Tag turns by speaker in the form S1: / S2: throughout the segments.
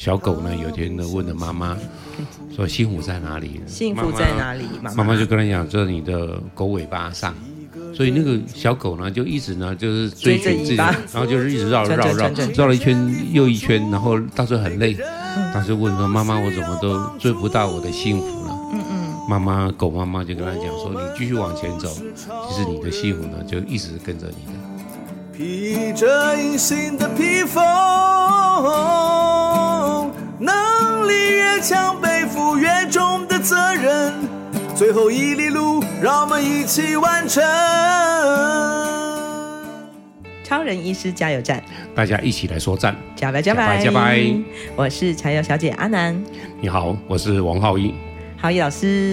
S1: 小狗呢，有一天呢问了妈妈，说幸福在哪里？
S2: 幸福在哪里？妈妈，
S1: 妈妈就跟他讲，在你的狗尾巴上。所以那个小狗呢，就一直呢就是追寻自己，然后就是一直绕绕绕绕了一圈又一圈，然后到时候很累，当时问说妈妈，我怎么都追不到我的幸福呢？嗯嗯，妈妈狗妈妈就跟他讲说，你继续往前走，其实你的幸福呢就一直跟着你的。披着隐形的披风，能强，背负越重的责任。最后一里路，让我们一起完成。
S2: 超人医师加油站，
S1: 大家一起来说赞，
S2: 加白加白加白。我是柴油小姐阿南，
S1: 你好，我是王浩一，
S2: 浩一老师。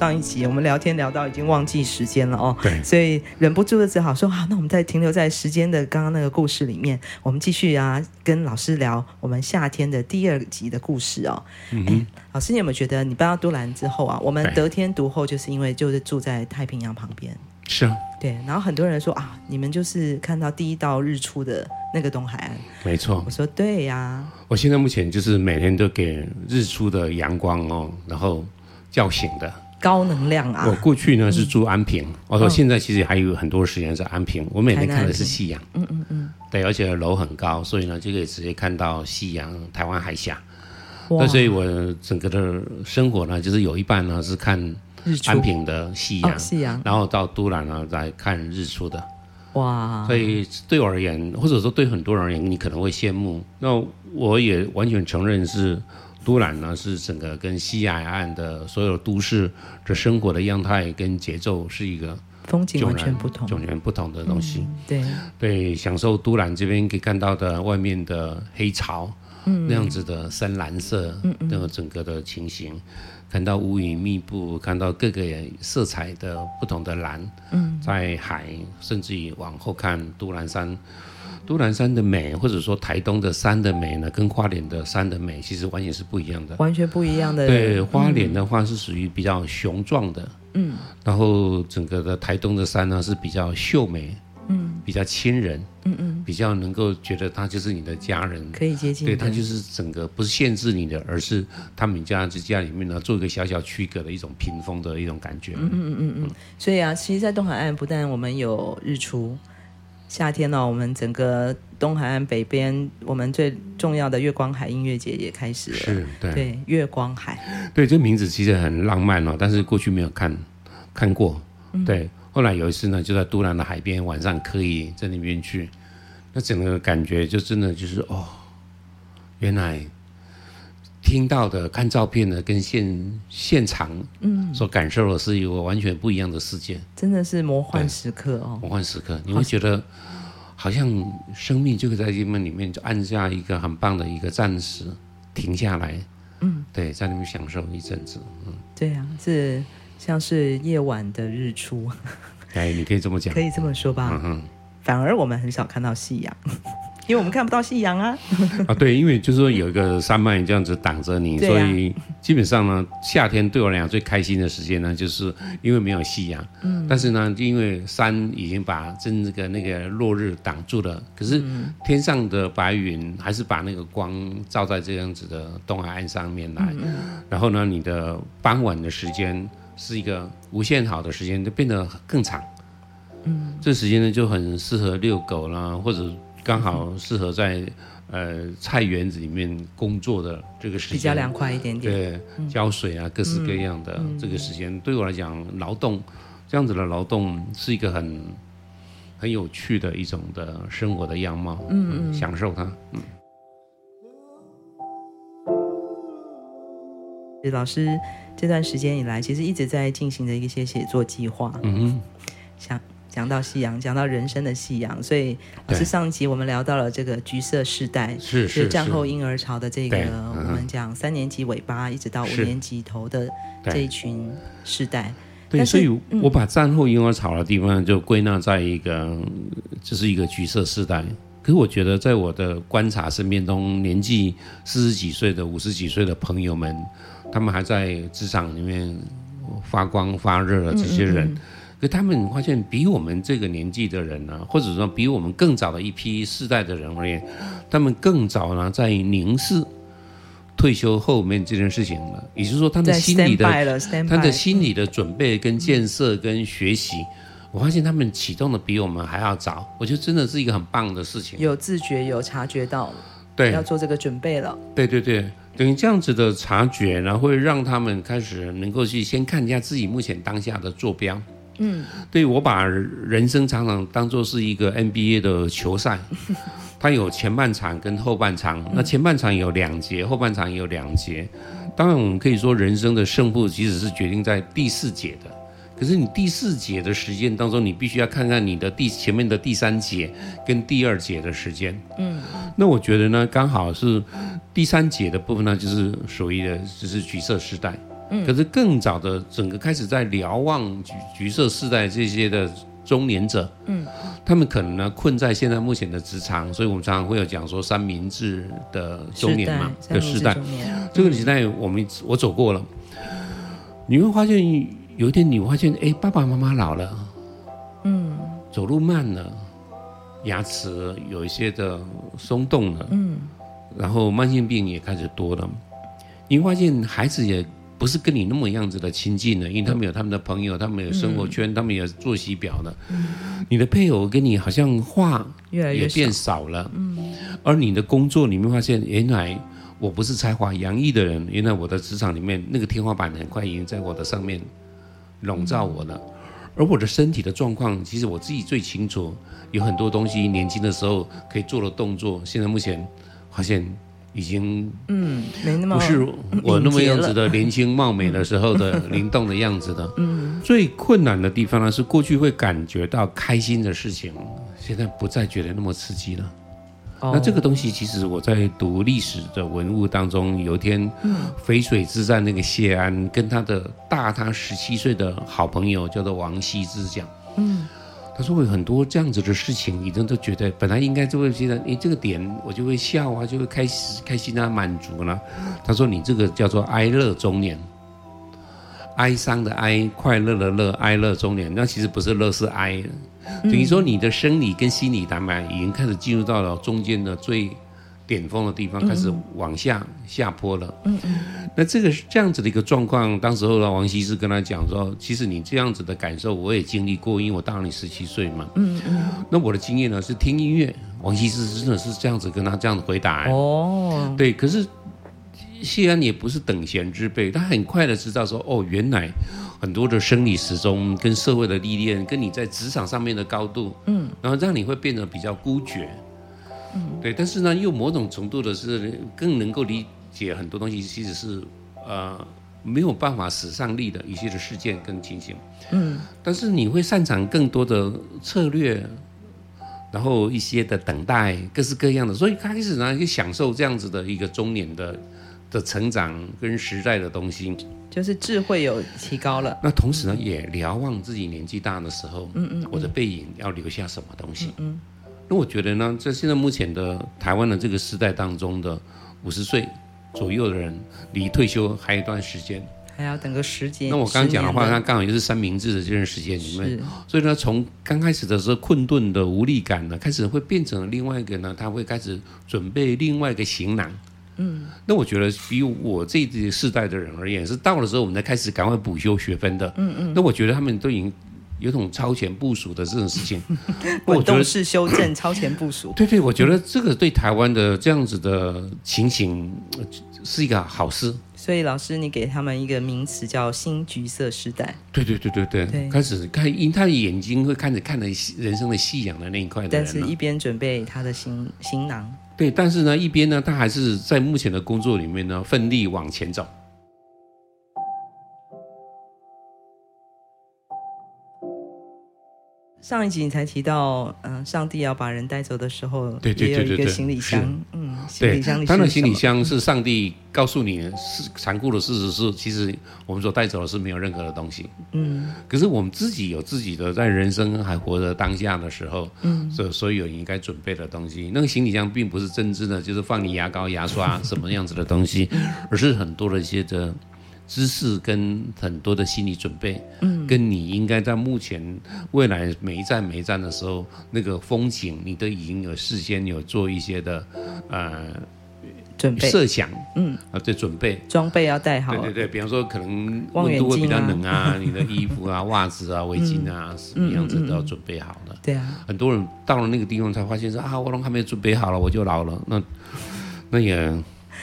S2: 上一集我们聊天聊到已经忘记时间了哦，
S1: 对，
S2: 所以忍不住的只好说好，那我们再停留在时间的刚刚那个故事里面，我们继续啊跟老师聊我们夏天的第二集的故事哦。嗯哼，老师你有没有觉得你搬到都兰之后啊，我们得天独厚，就是因为就是住在太平洋旁边，
S1: 是啊，
S2: 对，然后很多人说啊，你们就是看到第一道日出的那个东海岸，
S1: 没错，
S2: 我说对呀、啊，
S1: 我现在目前就是每天都给日出的阳光哦，然后叫醒的。
S2: 高能量啊！
S1: 我过去呢是住安平，我说现在其实还有很多时间在安平。我每天看的是夕阳，嗯嗯嗯，对，而且楼很高，所以呢就可以直接看到夕阳，台湾海峡。那所以我整个的生活呢，就是有一半呢是看安平的夕阳，
S2: 夕阳，
S1: 然后到都兰呢来看日出的。
S2: 哇！
S1: 所以对我而言，或者说对很多人而言，你可能会羡慕。那我也完全承认是。都兰呢是整个跟西海岸的所有都市的生活的样态跟节奏是一个
S2: 风景完全不同、
S1: 完全不同的东西。
S2: 嗯、对
S1: 对，享受都兰这边可以看到的外面的黑潮，嗯，那样子的深蓝色，嗯那个整个的情形，嗯、看到乌云密布，看到各个色彩的不同的蓝，嗯，在海，甚至于往后看都兰山。都兰山的美，或者说台东的山的美呢，跟花莲的山的美其实完全是不一样的，
S2: 完全不一样的。
S1: 对，花莲的话是属于比较雄壮的，嗯，然后整个的台东的山呢是比较秀美，嗯，比较亲人，嗯嗯，比较能够觉得他就是你的家人，
S2: 可以接近，
S1: 对，他就是整个不是限制你的，而是他们家之家里面呢做一个小小区隔的一种屏风的一种感觉，嗯嗯嗯嗯嗯。
S2: 所以啊，其实，在东海岸不但我们有日出。夏天呢、哦，我们整个东海岸北边，我们最重要的月光海音乐节也开始了。
S1: 是，对，
S2: 对，月光海。
S1: 对，这名字其实很浪漫哦，但是过去没有看看过。嗯、对，后来有一次呢，就在都兰的海边，晚上可以在那边去，那整个感觉就真的就是哦，原来。听到的、看照片的，跟现现场嗯。所感受的是一个完全不一样的世界，
S2: 真的是魔幻时刻哦！
S1: 魔幻时刻，你会觉得好像生命就会在这边里面就按下一个很棒的一个暂时停下来，嗯，对，在那边享受一阵子，嗯，
S2: 对啊，是像是夜晚的日出，
S1: 哎，你可以这么讲，
S2: 可以这么说吧，嗯哼，反而我们很少看到夕阳。因为我们看不到夕阳啊！
S1: 啊，对，因为就是说有一个山脉这样子挡着你，所以基本上呢，夏天对我来讲最开心的时间呢，就是因为没有夕阳。嗯。但是呢，因为山已经把真这个那个落日挡住了，可是天上的白云还是把那个光照在这样子的东海岸上面来。嗯。然后呢，你的傍晚的时间是一个无限好的时间，就变得更长。嗯。这时间呢就很适合遛狗啦，或者。刚好适合在呃菜园子里面工作的这个时间，
S2: 比较凉快一点点。
S1: 对，浇水啊，各式各样的这个时间，对我来讲，劳动这样子的劳动是一个很很有趣的一种的生活的样貌。嗯嗯，享受它。嗯。
S2: 老师这段时间以来，其实一直在进行着一些写作计划。嗯哼，想。讲到夕阳，讲到人生的夕阳，所以老师上一集我们聊到了这个橘色世代，
S1: 是是
S2: 战后婴儿潮的这个，我们讲三年级尾巴一直到五年级头的这一群世代。
S1: 对，所以我把战后婴儿潮的地方就归纳在一个，这、就是一个橘色世代。可是我觉得，在我的观察身边中，年纪四十几岁的、五十几岁的朋友们，他们还在职场里面发光发热的这些人。嗯嗯嗯可他们发现比我们这个年纪的人呢、啊，或者说比我们更早的一批世代的人而言，他们更早呢在凝视退休后面这件事情了，也就是说，他的心理的他的心理的准备跟建设跟学习。我发现他们启动的比我们还要早，我觉得真的是一个很棒的事情。
S2: 有自觉，有察觉到，
S1: 对，
S2: 要做这个准备了。
S1: 对对对，等于这样子的察觉，然后会让他们开始能够去先看一下自己目前当下的坐标。嗯，对，我把人生常常当做是一个 NBA 的球赛，它有前半场跟后半场，那前半场有两节，后半场有两节。当然，我们可以说人生的胜负其实是决定在第四节的。可是你第四节的时间当中，你必须要看看你的第前面的第三节跟第二节的时间。嗯，那我觉得呢，刚好是第三节的部分呢，就是属于的就是橘色时代。嗯，可是更早的整个开始在瞭望橘橘色世代这些的中年者，嗯，他们可能呢困在现在目前的职场，所以我们常常会有讲说三明治的中年嘛的时代。这个时代我们我走过了，你会发现。有一天你会发现，哎，爸爸妈妈老了，嗯，走路慢了，牙齿有一些的松动了，嗯，然后慢性病也开始多了。你会发现孩子也不是跟你那么样子的亲近了，因为他们有他们的朋友，他们有生活圈，嗯、他们有作息表了。嗯，你的配偶跟你好像话也变少了，嗯，而你的工作，你会发现原来我不是才华洋溢的人，原来我的职场里面那个天花板很快已经在我的上面。笼罩我了，而我的身体的状况，其实我自己最清楚。有很多东西，年轻的时候可以做的动作，现在目前发现已经嗯，没那么不是我那么样子的年轻貌美的时候的 灵动的样子的。嗯，最困难的地方呢，是过去会感觉到开心的事情，现在不再觉得那么刺激了。那这个东西，其实我在读历史的文物当中，有一天，淝水之战那个谢安跟他的大他十七岁的好朋友叫做王羲之讲，嗯，他说有很多这样子的事情，已经都觉得本来应该就会觉得，诶，这个点我就会笑啊，就会开心开心啊，满足了。他说你这个叫做哀乐中年，哀伤的哀，快乐的乐，哀乐中年，那其实不是乐，是哀。等于说，你的生理跟心理蛋白已经开始进入到了中间的最巅峰的地方，开始往下下坡了。嗯嗯。那这个这样子的一个状况，当时候呢，王羲之跟他讲说：“其实你这样子的感受，我也经历过，因为我大你十七岁嘛。”嗯嗯。那我的经验呢是听音乐，王羲之真的是这样子跟他这样子回答。哦。对，可是谢安也不是等闲之辈，他很快的知道说：“哦，原来。”很多的生理时钟跟社会的历练，跟你在职场上面的高度，嗯，然后让你会变得比较孤绝，嗯，对。但是呢，又某种程度的是更能够理解很多东西，其实是呃没有办法使上力的一些的事件跟情形，嗯。但是你会擅长更多的策略，然后一些的等待，各式各样的，所以开始呢就享受这样子的一个中年的的成长跟时代的东西。
S2: 就是智慧有提高了，
S1: 那同时呢，也瞭望自己年纪大的时候，嗯嗯，我的背影要留下什么东西？嗯，那我觉得呢，在现在目前的台湾的这个时代当中的五十岁左右的人，离退休还有一段时间，
S2: 还要等个时间。
S1: 那我刚刚讲的话，它刚好就是三明治的这段时间里面，所以呢，从刚开始的时候困顿的无力感呢，开始会变成另外一个呢，他会开始准备另外一个行囊。嗯，那我觉得比我这一世代的人而言，是到了时候我们才开始赶快补修学分的。嗯嗯，那我觉得他们都已经有种超前部署的这种事情，
S2: 滚动式修正、超前部署。
S1: 对对，我觉得这个对台湾的这样子的情形是一个好事。
S2: 所以老师，你给他们一个名词叫“新橘色时代”。
S1: 对对对对对，对开始看，因他的眼睛会看着看着人生的夕阳的那一块的，
S2: 但是一边准备他的行行囊。
S1: 对，但是呢，一边呢，他还是在目前的工作里面呢，奋力往前走。
S2: 上一集你才提到，嗯、呃，上帝要把人带走的时候，对对对对对，也有一个行李箱，嗯，行李箱里，
S1: 他的行李箱是上帝告诉你，是残酷的事实是，其实我们所带走的是没有任何的东西，嗯，可是我们自己有自己的在人生还活着当下的时候，嗯，所所有应该准备的东西，那个行李箱并不是真正的就是放你牙膏、牙刷什么样子的东西，而是很多的一些的。知识跟很多的心理准备，嗯，跟你应该在目前未来每一站每一站的时候，那个风景你都已经有事先有做一些的，呃，
S2: 准备。
S1: 设想，嗯，啊，对，准备。
S2: 装备要带好，
S1: 对对对，比方说可能温度会比较冷啊，你的衣服啊、袜子啊、围巾啊，什么样子都要准备好了。
S2: 对啊，
S1: 很多人到了那个地方才发现说啊，我都还没准备好了，我就老了，那那也。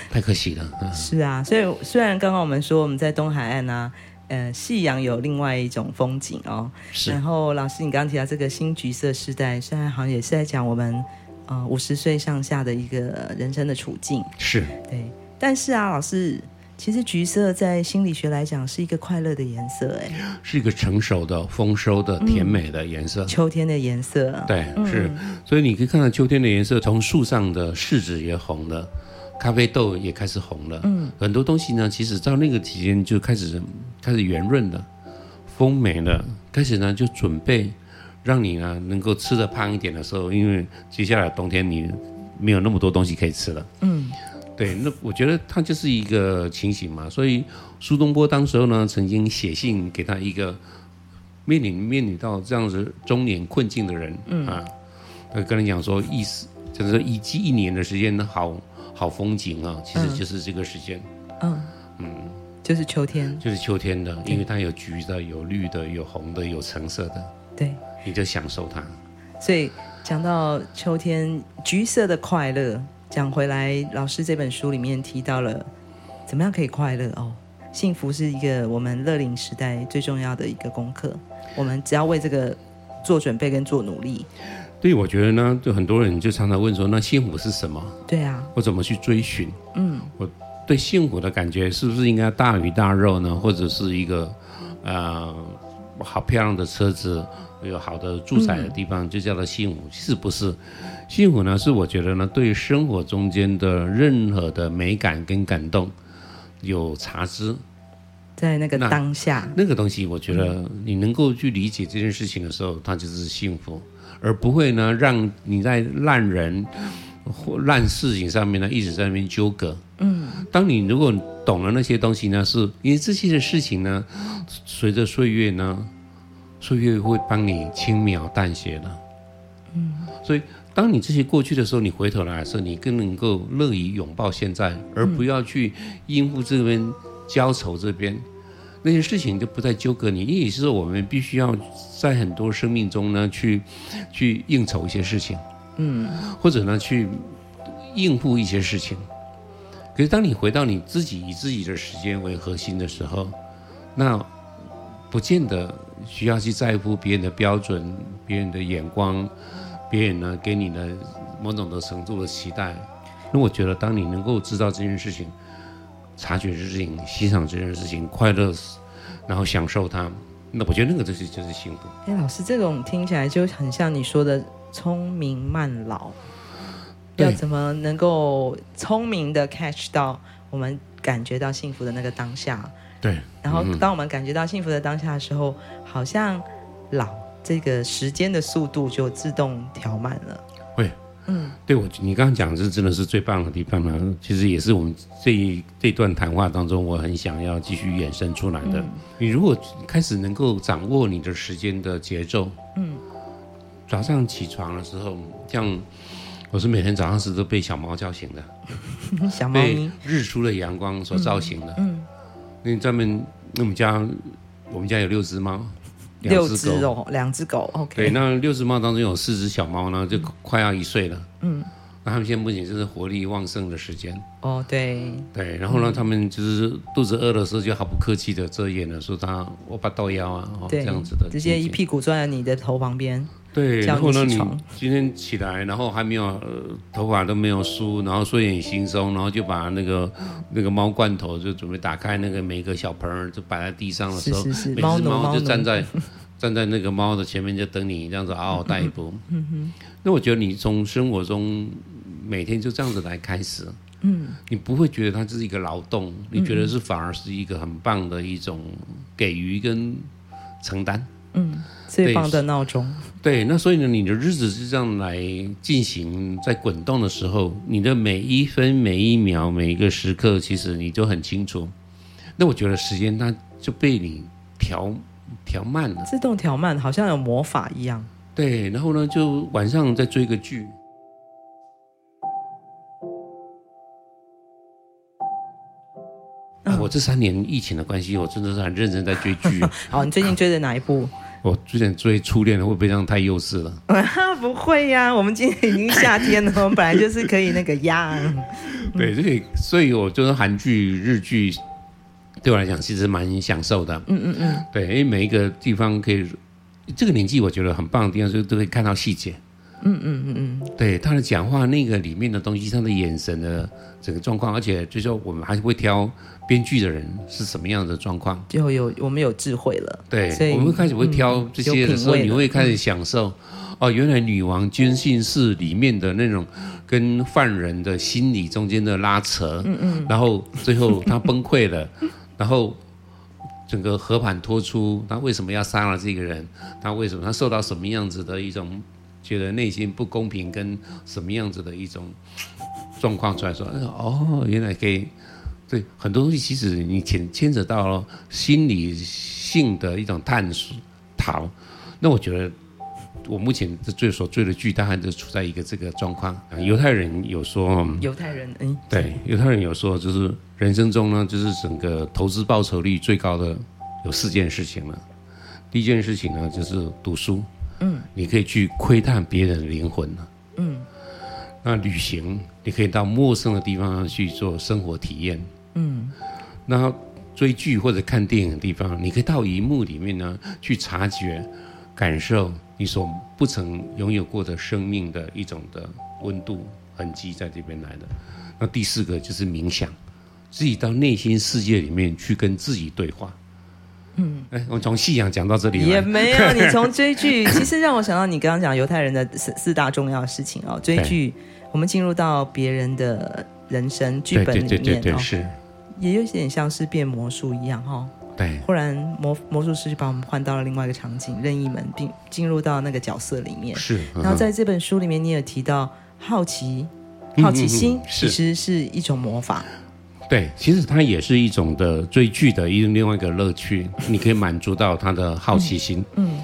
S1: 太可惜了。嗯、
S2: 是啊，所以虽然刚刚我们说我们在东海岸啊，呃，夕阳有另外一种风景哦。是。然后老师，你刚刚提到这个新橘色时代，虽然好像也是在讲我们呃五十岁上下的一个人生的处境。
S1: 是。
S2: 对。但是啊，老师，其实橘色在心理学来讲是一个快乐的颜色，哎，
S1: 是一个成熟的、丰收的、甜美的颜色。
S2: 嗯、秋天的颜色。
S1: 对，是。嗯、所以你可以看到秋天的颜色，从树上的柿子也红了。咖啡豆也开始红了，嗯，很多东西呢，其实到那个期间就开始开始圆润了，丰美了，开始呢就准备让你呢能够吃得胖一点的时候，因为接下来冬天你没有那么多东西可以吃了，嗯，对，那我觉得它就是一个情形嘛，所以苏东坡当时候呢曾经写信给他一个面临面临到这样子中年困境的人，嗯。啊，他跟你讲说意思就是说一季一年的时间好。好风景啊，其实就是这个时间，
S2: 嗯。嗯，就是秋天，
S1: 就是秋天的，因为它有橘的，有绿的，有红的，有橙色的，
S2: 对，
S1: 你就享受它。
S2: 所以讲到秋天橘色的快乐，讲回来，老师这本书里面提到了怎么样可以快乐哦，幸福是一个我们乐龄时代最重要的一个功课，我们只要为这个做准备跟做努力。
S1: 对，我觉得呢，就很多人就常常问说，那幸福是什么？
S2: 对啊，
S1: 我怎么去追寻？嗯，我对幸福的感觉是不是应该大鱼大肉呢？或者是一个，呃，好漂亮的车子，有好的住宅的地方，就叫做幸福？是不是？幸福呢，是我觉得呢，对生活中间的任何的美感跟感动有察知，
S2: 在那个当下
S1: 那，那个东西，我觉得你能够去理解这件事情的时候，它就是幸福。而不会呢，让你在烂人或烂事情上面呢，一直在那边纠葛。嗯，当你如果懂了那些东西呢，是因为这些的事情呢，随着岁月呢，岁月会帮你轻描淡写的。嗯，所以当你这些过去的时候，你回头来的时候，你更能够乐于拥抱现在，而不要去应付这边焦愁这边。那些事情就不再纠葛你，因为是我们必须要在很多生命中呢，去去应酬一些事情，嗯，或者呢去应付一些事情。可是当你回到你自己以自己的时间为核心的时候，那不见得需要去在乎别人的标准、别人的眼光、别人呢给你的某种的程度的期待。那我觉得，当你能够知道这件事情。察觉这件事情，欣赏这件事情，快乐，然后享受它，那我觉得那个就是就是幸福。
S2: 哎，老师，这种听起来就很像你说的聪明慢老，要怎么能够聪明的 catch 到我们感觉到幸福的那个当下？
S1: 对。
S2: 然后当我们感觉到幸福的当下的时候，嗯、好像老这个时间的速度就自动调慢了。
S1: 会。嗯，对我，你刚刚讲的这真的是最棒的地方呢。其实也是我们这一这段谈话当中，我很想要继续衍生出来的。嗯、你如果开始能够掌握你的时间的节奏，嗯，早上起床的时候，像我是每天早上是都被小猫叫醒的，
S2: 小猫，
S1: 被日出的阳光所照醒的。嗯，那专门那我们家我们家有六只猫。
S2: 六只哦，两只狗，OK。
S1: 对，那六只猫当中有四只小猫呢，就快要一岁了。嗯，那他们现在目前就是活力旺盛的时间。
S2: 哦，对。
S1: 对，然后呢，他们就是肚子饿的时候就毫不客气的遮掩了，说他我把到腰啊，这样子的，
S2: 直接一屁股坐在你的头旁边。
S1: 对，然后呢，你今天起来，然后还没有呃头发都没有梳，然后睡眼惺忪，然后就把那个那个猫罐头就准备打开，那个每个小盆儿就摆在地上的时候，
S2: 是是是，
S1: 每只猫就站在站在那个猫的前面就等你这样子嗷嗷待哺。嗯哼，那我觉得你从生活中每天就这样子来开始，嗯，你不会觉得它是一个劳动，你觉得是反而是一个很棒的一种给予跟承担。
S2: 嗯，最棒的闹钟。
S1: 对，那所以呢，你的日子是这样来进行，在滚动的时候，你的每一分、每一秒、每一个时刻，其实你都很清楚。那我觉得时间它就被你调调慢了，
S2: 自动调慢，好像有魔法一样。
S1: 对，然后呢，就晚上再追个剧。我这三年疫情的关系，我真的是很认真在追剧。
S2: 好，你最近追的哪一部？
S1: 我最近追《初恋》，会不会这样太幼稚了？
S2: 不会呀、啊，我们今天已经夏天了，我们本来就是可以那个压。
S1: 对，所以所以我就是韩剧、日剧，对我来讲其实蛮享受的。嗯嗯嗯。对，因为每一个地方可以，这个年纪我觉得很棒的地方，就是都可以看到细节。嗯嗯嗯嗯。对，他的讲话那个里面的东西，他的眼神的整个状况，而且就说我们还会挑。编剧的人是什么样的状况？
S2: 就有我们有智慧了，
S1: 对，所以我们开始会挑这些的时候，嗯、你会开始享受。哦，原来女王军训室里面的那种跟犯人的心理中间的拉扯，嗯嗯，然后最后他崩溃了，然后整个和盘托出，他为什么要杀了这个人？他为什么他受到什么样子的一种觉得内心不公平，跟什么样子的一种状况出来说？哦，原来可以。对，很多东西其实你牵牵扯到了心理性的一种探索，逃。那我觉得我目前最所追的剧，大概就处在一个这个状况。犹太人有说，
S2: 犹太人，嗯，
S1: 对，犹太人有说，就是人生中呢，就是整个投资报酬率最高的有四件事情了。第一件事情呢，就是读书，嗯，你可以去窥探别人的灵魂了，嗯，那旅行，你可以到陌生的地方去做生活体验。嗯，那追剧或者看电影的地方，你可以到荧幕里面呢去察觉、感受你所不曾拥有过的生命的一种的温度痕迹，在这边来的。那第四个就是冥想，自己到内心世界里面去跟自己对话。嗯，哎，我从信仰讲到这里
S2: 也没有。你从追剧，其实让我想到你刚刚讲犹太人的四四大重要的事情哦。追剧，我们进入到别人的人生剧本里面，对对对对对，是。也有点像是变魔术一样，哈。对。忽然魔魔术师就把我们换到了另外一个场景，任意门，并进入到那个角色里面。是。然后在这本书里面，你也提到好奇、好奇心，其实是一种魔法。
S1: 对，其实它也是一种的追剧的一另外一个乐趣，你可以满足到他的好奇心。嗯。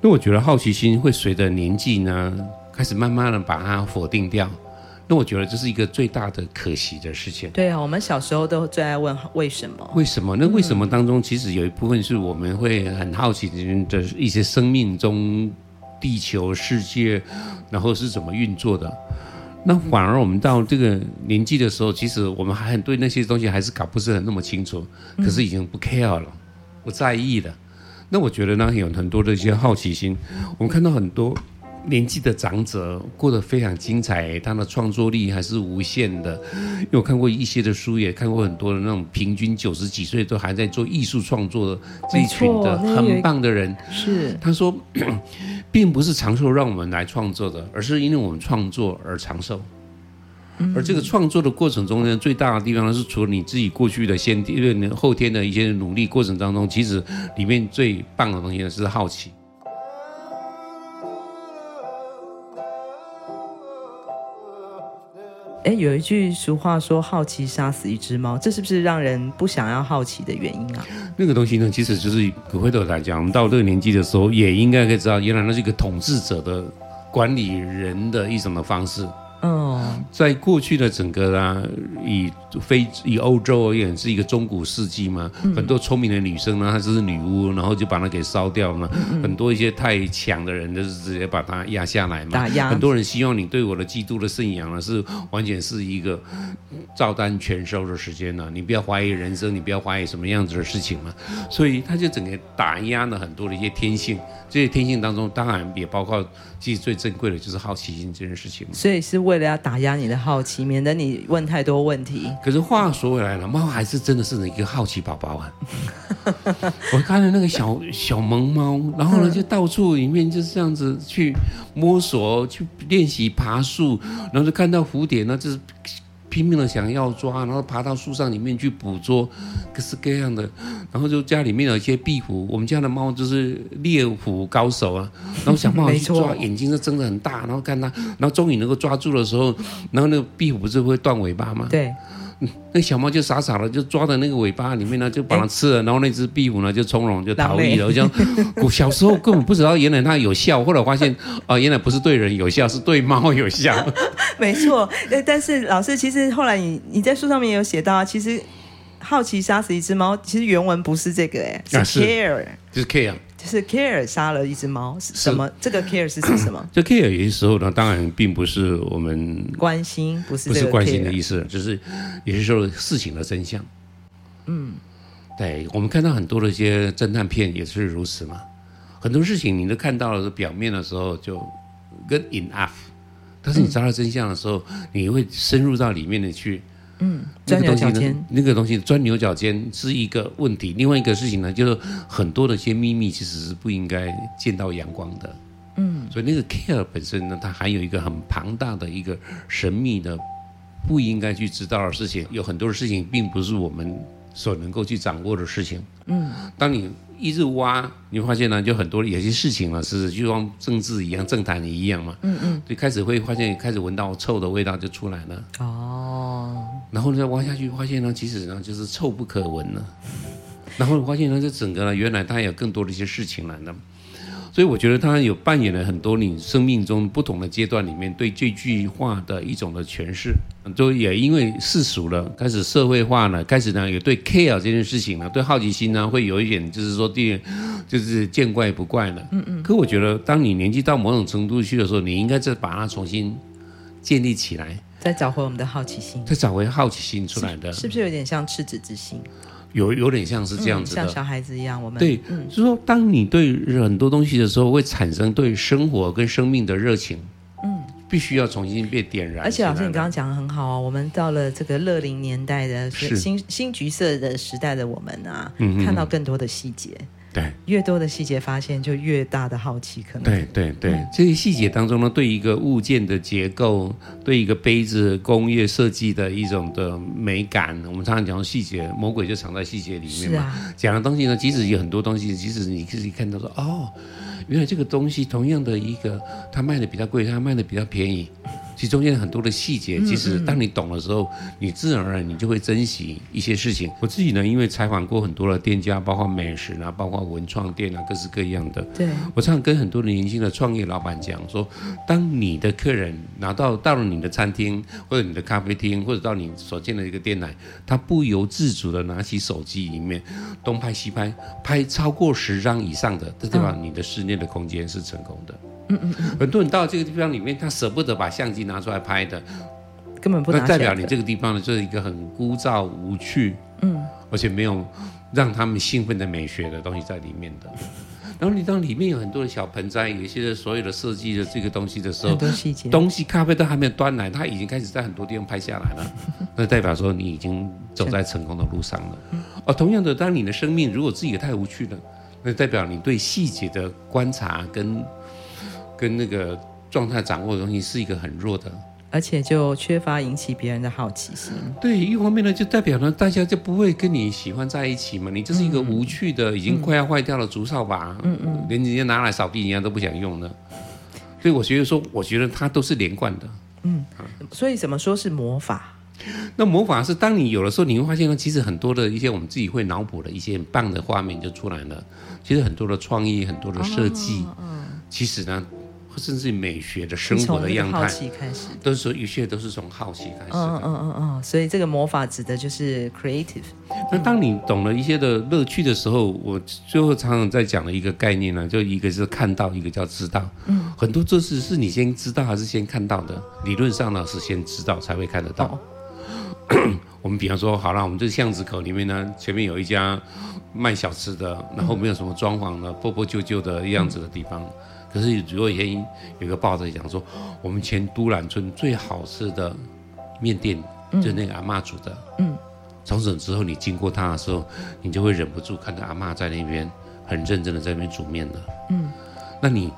S1: 那我觉得好奇心会随着年纪呢，开始慢慢的把它否定掉。那我觉得这是一个最大的可惜的事情。
S2: 对啊，我们小时候都最爱问为什么？
S1: 为什么？那为什么当中其实有一部分是我们会很好奇的一些生命中，地球世界，然后是怎么运作的。那反而我们到这个年纪的时候，其实我们还很对那些东西还是搞不是很那么清楚，可是已经不 care 了，不在意了。那我觉得呢，有很多的一些好奇心，我们看到很多。年纪的长者过得非常精彩，他的创作力还是无限的。因为我看过一些的书，也看过很多的那种平均九十几岁都还在做艺术创作的这一群的很棒的人。是他说，并不是长寿让我们来创作的，而是因为我们创作而长寿。而这个创作的过程中呢，最大的地方呢，是除了你自己过去的先天、后天的一些努力过程当中，其实里面最棒的东西呢是好奇。
S2: 哎，有一句俗话说“好奇杀死一只猫”，这是不是让人不想要好奇的原因啊？
S1: 那个东西呢，其实就是回头来讲，我们到这个年纪的时候，也应该可以知道，原来那是一个统治者的管理人的一种的方式。嗯，在过去的整个啊，以非以欧洲而言，是一个中古世纪嘛，嗯、很多聪明的女生呢，她就是女巫，然后就把她给烧掉了。嗯、很多一些太强的人，就是直接把她压下来嘛。打压。很多人希望你对我的基督的信仰呢，是完全是一个照单全收的时间呢。你不要怀疑人生，你不要怀疑什么样子的事情嘛。所以他就整个打压了很多的一些天性。这些天性当中，当然也包括，其实最珍贵的就是好奇心这件事情。
S2: 所以是为了要打压你的好奇，免得你问太多问题。
S1: 可是话说回来了，猫还是真的是一个好奇宝宝啊！我看到那个小小萌猫，然后呢就到处里面就是这样子去摸索，去练习爬树，然后就看到蝴蝶，那就是。拼命的想要抓，然后爬到树上里面去捕捉，各式各样的。然后就家里面有一些壁虎，我们家的猫就是猎虎高手啊。然后想办法去抓，眼睛是睁得很大，然后看它，然后终于能够抓住的时候，然后那个壁虎不是会断尾巴吗？对。那小猫就傻傻的就抓在那个尾巴里面呢，就把它吃了，然后那只壁虎呢就从容就逃逸了。我讲我 小时候根本不知道原来它有效，后来发现啊，原来不是对人有效，是对猫有效。
S2: 没错，但是老师其实后来你你在书上面也有写到啊，其实好奇杀死一只猫，其实原文不是这个哎，是 care，
S1: 就是 care。
S2: 就是 care 杀了一只猫，是什么？这个 care 是指什么？
S1: 这 care 有些时候呢，当然并不是我们
S2: 关心，不是
S1: 不是关心的意思，就是有些时候事情的真相。
S2: 嗯，
S1: 对，我们看到很多的一些侦探片也是如此嘛。很多事情你都看到了表面的时候就 good enough，但是你查到真相的时候，嗯、你会深入到里面的去。
S2: 嗯，钻牛角尖，
S1: 那个东西钻牛角尖是一个问题。另外一个事情呢，就是很多的一些秘密其实是不应该见到阳光的。
S2: 嗯，
S1: 所以那个 care 本身呢，它还有一个很庞大的一个神秘的，不应该去知道的事情。有很多的事情并不是我们所能够去掌握的事情。
S2: 嗯，
S1: 当你。一直挖，你会发现呢，就很多有些事情啊，是就像政治一样，政坛一样嘛。
S2: 嗯嗯。
S1: 就开始会发现，开始闻到臭的味道就出来了。
S2: 哦。
S1: 然后再挖下去，发现呢，其实呢，就是臭不可闻了。然后发现呢，这整个呢，原来它有更多的一些事情来呢。所以我觉得他有扮演了很多你生命中不同的阶段里面对这句话的一种的诠释，都也因为世俗了，开始社会化了，开始呢也对 care 这件事情呢，对好奇心呢会有一点就是说对就是见怪不怪了。
S2: 嗯嗯。
S1: 可我觉得当你年纪到某种程度去的时候，你应该再把它重新建立起来，
S2: 再找回我们的好奇心，
S1: 再找回好奇心出来的，
S2: 是，是不是有点像赤子之心？
S1: 有有点像是这样子的，
S2: 嗯，像小孩子一样。我们
S1: 对，嗯，就是说，当你对很多东西的时候，会产生对生活跟生命的热情，
S2: 嗯，
S1: 必须要重新被点燃。
S2: 而且，老师，你刚刚讲的很好哦，我们到了这个乐龄年代的新新橘色的时代的我们啊，
S1: 嗯，
S2: 看到更多的细节。
S1: 对，
S2: 越多的细节发现，就越大的好奇可能。
S1: 对对对，这些细节当中呢，对一个物件的结构，对一个杯子工业设计的一种的美感，我们常常讲细节，魔鬼就藏在细节里面嘛。
S2: 啊、
S1: 讲的东西呢，即使有很多东西，即使你自己看到说，哦，原来这个东西同样的一个，它卖的比较贵，它卖的比较便宜。其实中间很多的细节，其实当你懂的时候，你自然而然你就会珍惜一些事情。我自己呢，因为采访过很多的店家，包括美食啊，包括文创店啊，各式各样的。
S2: 对，
S1: 我常常跟很多的年轻的创业老板讲说，当你的客人拿到到了你的餐厅或者你的咖啡厅，或者到你所见的一个店来，他不由自主的拿起手机里面东拍西拍，拍超过十张以上的，这代表你的室内的空间是成功的。
S2: 嗯嗯嗯，
S1: 很多人到这个地方里面，他舍不得把相机拿出来拍的，
S2: 根本不
S1: 代表你这个地方呢，就是一个很枯燥无趣，
S2: 嗯，
S1: 而且没有让他们兴奋的美学的东西在里面的。然后你当里面有很多的小盆栽，有一些所有的设计的这个东西的时候，
S2: 很多细节，
S1: 东西咖啡都还没有端来，他已经开始在很多地方拍下来了，那代表说你已经走在成功的路上了。哦，同样的，当你的生命如果自己也太无趣了，那代表你对细节的观察跟。跟那个状态掌握的东西是一个很弱的，
S2: 而且就缺乏引起别人的好奇心。
S1: 对，一方面呢，就代表呢，大家就不会跟你喜欢在一起嘛。你这是一个无趣的、嗯、已经快要坏掉的竹扫把，
S2: 嗯嗯，
S1: 连人家拿来扫地，人家都不想用的。所以我觉得说，我觉得它都是连贯的。
S2: 嗯，所以怎么说是魔法？
S1: 那魔法是当你有的时候，你会发现呢，其实很多的一些我们自己会脑补的一些很棒的画面就出来了。其实很多的创意，很多的设计，
S2: 嗯、哦，
S1: 其实呢。甚至美学的生活的样态，
S2: 好奇开始，
S1: 都是说一切都是从好奇开始。
S2: 嗯嗯嗯嗯，所以这个魔法指的就是 creative。
S1: 那当你懂了一些的乐趣的时候，我最后常常在讲的一个概念呢，就一个是看到，一个叫知道。
S2: 嗯，
S1: 很多这事是你先知道还是先看到的？理论上呢是先知道才会看得到。哦、我们比方说，好了，我们这巷子口里面呢，前面有一家卖小吃的，然后没有什么装潢的，破破旧旧的样子的地方。嗯可是，如果原因有一个报纸讲说，我们前都兰村最好吃的面店，嗯、就是那个阿嬷煮的。
S2: 嗯，
S1: 从此之后，你经过它的时候，你就会忍不住看到阿嬷在那边很认真的在那边煮面的。
S2: 嗯，
S1: 那你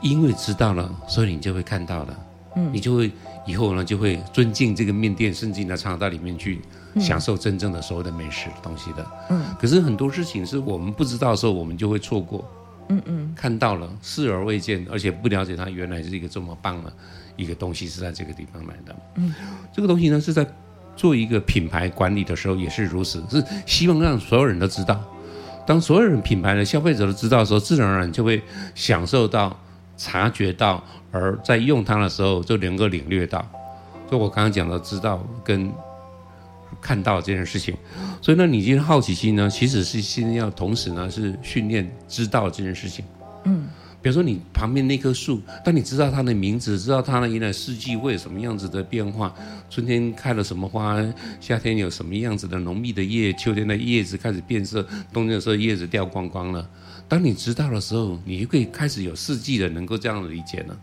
S1: 因为知道了，所以你就会看到了。
S2: 嗯，
S1: 你就会以后呢，就会尊敬这个面店，甚至呢，常常到里面去享受真正的所有的美食的东西的。
S2: 嗯，
S1: 可是很多事情是我们不知道的时候，我们就会错过。
S2: 嗯嗯，
S1: 看到了，视而未见，而且不了解它原来是一个这么棒的一个东西，是在这个地方来的。
S2: 嗯，
S1: 这个东西呢是在做一个品牌管理的时候也是如此，是希望让所有人都知道。当所有人品牌的消费者都知道的时候，自然而然就会享受到、察觉到，而在用它的时候就能够领略到。就我刚刚讲的，知道跟看到这件事情。所以呢，你今天好奇心呢，其实是先要同时呢是训练知道这件事情。嗯。比如说，你旁边那棵树，当你知道它的名字，知道它的原来四季会有什么样子的变化，春天开了什么花，夏天有什么样子的浓密的叶，秋天的叶子开始变色，冬天的时候叶子掉光光了。当你知道的时候，你就可以开始有四季的能够这样理解了。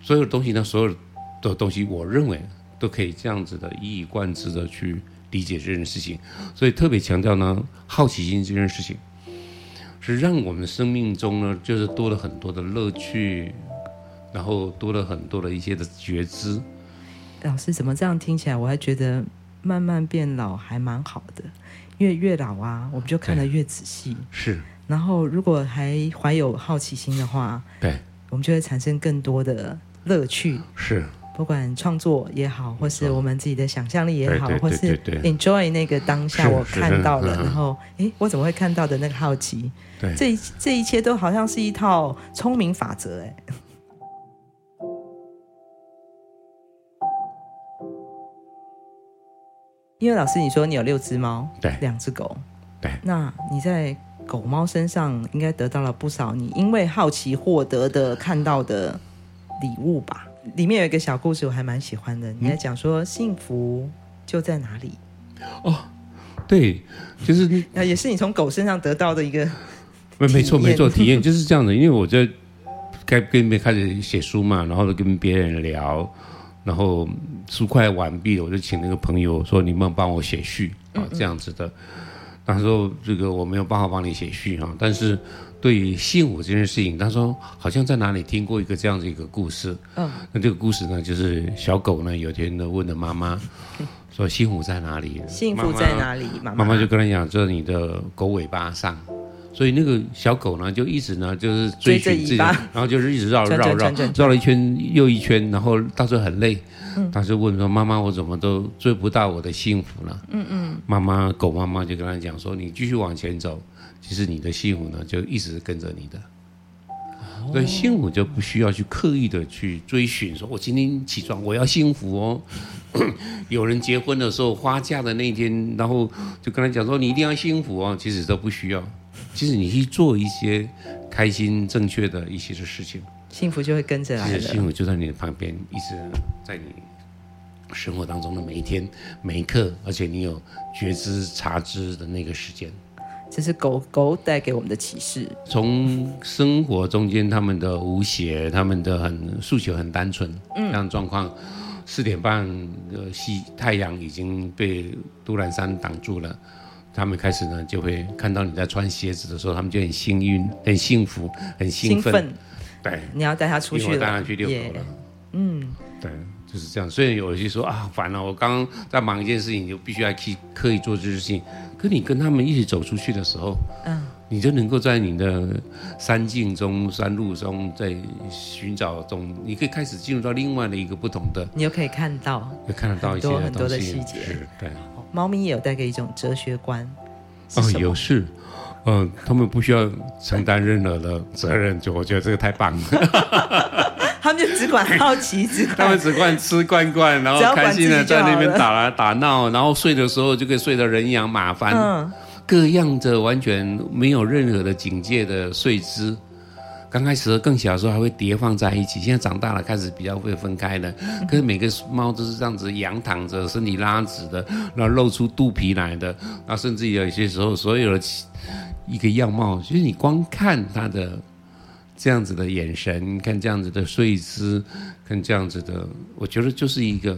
S1: 所有的东西呢，所有的东西，我认为都可以这样子的一以贯之的去理解这件事情。所以特别强调呢，好奇心这件事情。是让我们生命中呢，就是多了很多的乐趣，然后多了很多的一些的觉知。
S2: 老师怎么这样听起来，我还觉得慢慢变老还蛮好的，因为越老啊，我们就看得越仔细。
S1: 是。
S2: 然后如果还怀有好奇心的话，
S1: 对，
S2: 我们就会产生更多的乐趣。
S1: 是。
S2: 不管创作也好，或是我们自己的想象力也好，或是 enjoy 那个当下我看到了，然后诶，我怎么会看到的那个好奇？
S1: 对，
S2: 这这一切都好像是一套聪明法则，哎。因为老师你说你有六只猫，
S1: 对，两
S2: 只狗，
S1: 对，
S2: 那你在狗猫身上应该得到了不少你因为好奇获得的看到的礼物吧？里面有一个小故事，我还蛮喜欢的。你在讲说幸福就在哪里？
S1: 哦，对，就是
S2: 那也是你从狗身上得到的一个。
S1: 没没错没错，体验就是这样的。因为我在该跟别人开始写书嘛，然后就跟别人聊，然后书快完毕了，我就请那个朋友说：“你能不能帮我写序啊？”这样子的。他说：“这个我没有办法帮你写序哈，但是。”对于幸福这件事情，他说好像在哪里听过一个这样子一个故事。嗯，那这个故事呢，就是小狗呢，有一天呢问了妈妈，说幸福在哪里？
S2: 幸福在哪里？妈妈，
S1: 妈妈就跟他讲，在你的狗尾巴上。所以那个小狗呢，就一直呢就是追寻自己，然后就是一直绕绕绕绕，了一圈又一圈，然后到时候很累，他就问说：“妈妈，我怎么都追不到我的幸福了？”嗯嗯，妈妈狗妈妈就跟他讲说：“你继续往前走。”其实你的幸福呢，就一直跟着你的，所以幸福就不需要去刻意的去追寻。说我今天起床我要幸福哦。有人结婚的时候花嫁的那一天，然后就跟他讲说你一定要幸福哦。其实都不需要，其实你去做一些开心正确的一些的事情，
S2: 幸福就会跟着来了。
S1: 幸福就在你的旁边，一直在你生活当中的每一天每一刻，而且你有觉知察知的那个时间。
S2: 这是狗狗带给我们的启示。
S1: 从生活中间，他们的无邪，他们的很诉求很单纯，嗯，这样状况，四点半，呃，西太阳已经被都兰山挡住了，他们开始呢就会看到你在穿鞋子的时候，他们就很幸运、很幸福、很兴奋。兴奋对，
S2: 你要带他出去了，
S1: 带他去遛狗了。嗯，对，就是这样。虽然有些说啊，烦了，我刚刚在忙一件事情，就必须要去刻意做这件事情。可你跟他们一起走出去的时候，嗯，你就能够在你的山径中、山路中，在寻找中，你可以开始进入到另外的一个不同的，
S2: 你又可以看到，
S1: 又看得到一些
S2: 很多的细节，
S1: 是，对。
S2: 猫咪也有带给一种哲学观，
S1: 哦，有是，嗯、呃，他们不需要承担任何的责任，就我觉得这个太棒了。
S2: 他们就只管好奇，只管
S1: 他们只管吃罐罐，然后开心的在那边打来打闹，然后睡的时候就可以睡得人仰马翻，嗯、各样的完全没有任何的警戒的睡姿。刚开始更小的时候还会叠放在一起，现在长大了开始比较会分开了。可是每个猫都是这样子仰躺着，身体拉直的，然后露出肚皮来的，那甚至有些时候所有的一个样貌，就是你光看它的。这样子的眼神，看这样子的睡姿，看这样子的，我觉得就是一个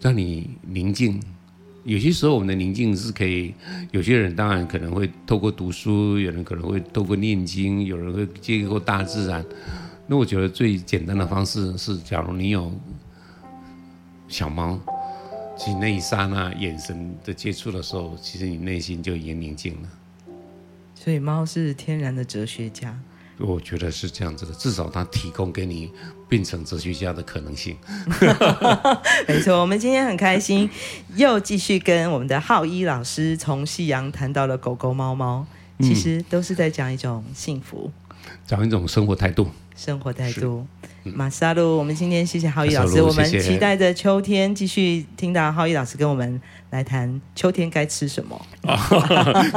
S1: 让你宁静。有些时候，我们的宁静是可以，有些人当然可能会透过读书，有人可能会透过念经，有人会经过大自然。那我觉得最简单的方式是，假如你有小猫，其实那一刹那眼神的接触的时候，其实你内心就已经宁静了。
S2: 所以，猫是天然的哲学家。
S1: 我觉得是这样子的，至少它提供给你变成哲学家的可能性。
S2: 没错，我们今天很开心，又继续跟我们的浩一老师从夕阳谈到了狗狗、猫猫，其实都是在讲一种幸福，
S1: 讲一种生活态度。
S2: 生活态度，马萨路，我们今天谢谢浩宇老师，我们期待着秋天继续听到浩宇老师跟我们来谈秋天该吃什么。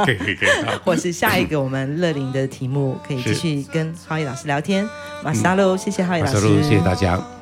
S1: 可以可以可以，
S2: 或是下一个我们乐龄的题目，可以继续跟浩宇老师聊天。马萨路，谢谢浩宇老师，
S1: 谢谢大家。